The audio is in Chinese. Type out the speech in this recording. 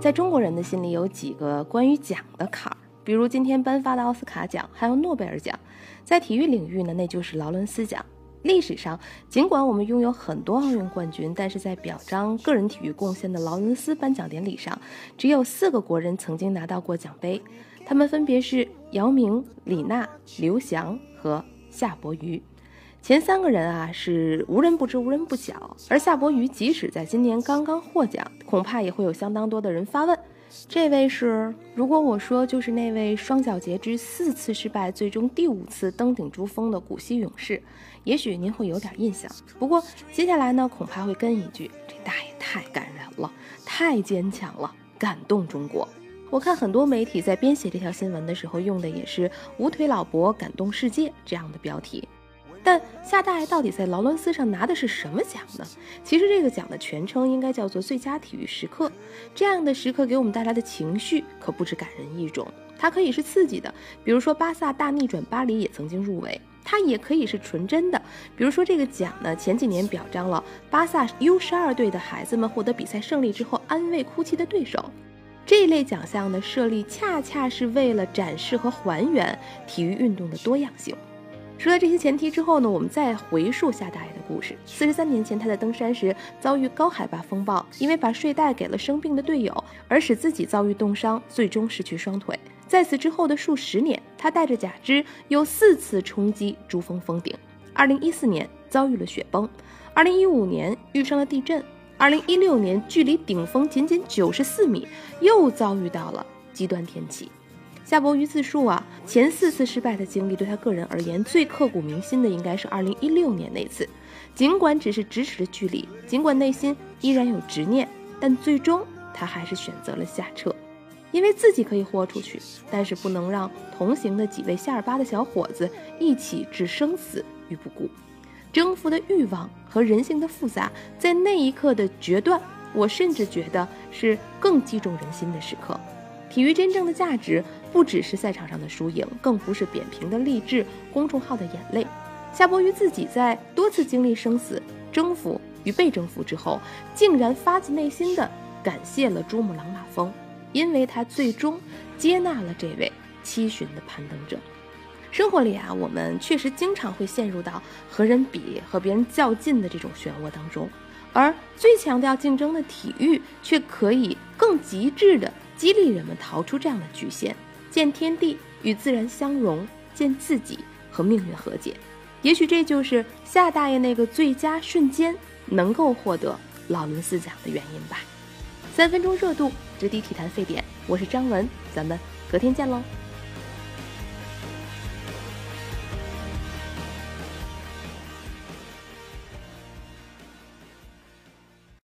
在中国人的心里有几个关于奖的坎儿，比如今天颁发的奥斯卡奖，还有诺贝尔奖。在体育领域呢，那就是劳伦斯奖。历史上，尽管我们拥有很多奥运冠军，但是在表彰个人体育贡献的劳伦斯颁奖典礼上，只有四个国人曾经拿到过奖杯，他们分别是姚明、李娜、刘翔和夏伯渝。前三个人啊是无人不知无人不晓，而夏伯渝即使在今年刚刚获奖，恐怕也会有相当多的人发问：这位是？如果我说就是那位双脚截肢、四次失败、最终第五次登顶珠峰的古稀勇士，也许您会有点印象。不过接下来呢，恐怕会跟一句：这大爷太感人了，太坚强了，感动中国。我看很多媒体在编写这条新闻的时候，用的也是“无腿老伯感动世界”这样的标题。但夏大爷到底在劳伦斯上拿的是什么奖呢？其实这个奖的全称应该叫做最佳体育时刻。这样的时刻给我们带来的情绪可不止感人一种，它可以是刺激的，比如说巴萨大逆转巴黎也曾经入围；它也可以是纯真的，比如说这个奖呢前几年表彰了巴萨 U 十二队的孩子们获得比赛胜利之后安慰哭泣的对手。这一类奖项的设立恰恰是为了展示和还原体育运动的多样性。说了这些前提之后呢，我们再回溯夏大爷的故事。四十三年前，他在登山时遭遇高海拔风暴，因为把睡袋给了生病的队友，而使自己遭遇冻伤，最终失去双腿。在此之后的数十年，他带着假肢又四次冲击珠峰峰顶。二零一四年遭遇了雪崩，二零一五年遇上了地震，二零一六年距离顶峰仅仅九十四米，又遭遇到了极端天气。夏伯渝自述啊，前四次失败的经历对他个人而言最刻骨铭心的应该是2016年那次。尽管只是咫尺的距离，尽管内心依然有执念，但最终他还是选择了下撤，因为自己可以豁出去，但是不能让同行的几位夏尔巴的小伙子一起置生死于不顾。征服的欲望和人性的复杂，在那一刻的决断，我甚至觉得是更击中人心的时刻。体育真正的价值不只是赛场上的输赢，更不是扁平的励志、公众号的眼泪。夏伯渝自己在多次经历生死、征服与被征服之后，竟然发自内心的感谢了珠穆朗玛峰，因为他最终接纳了这位七旬的攀登者。生活里啊，我们确实经常会陷入到和人比、和别人较劲的这种漩涡当中，而最强调竞争的体育，却可以更极致的。激励人们逃出这样的局限，见天地与自然相融，见自己和命运和解。也许这就是夏大爷那个最佳瞬间能够获得劳伦斯奖的原因吧。三分钟热度，直抵体坛沸点，我是张文，咱们隔天见喽。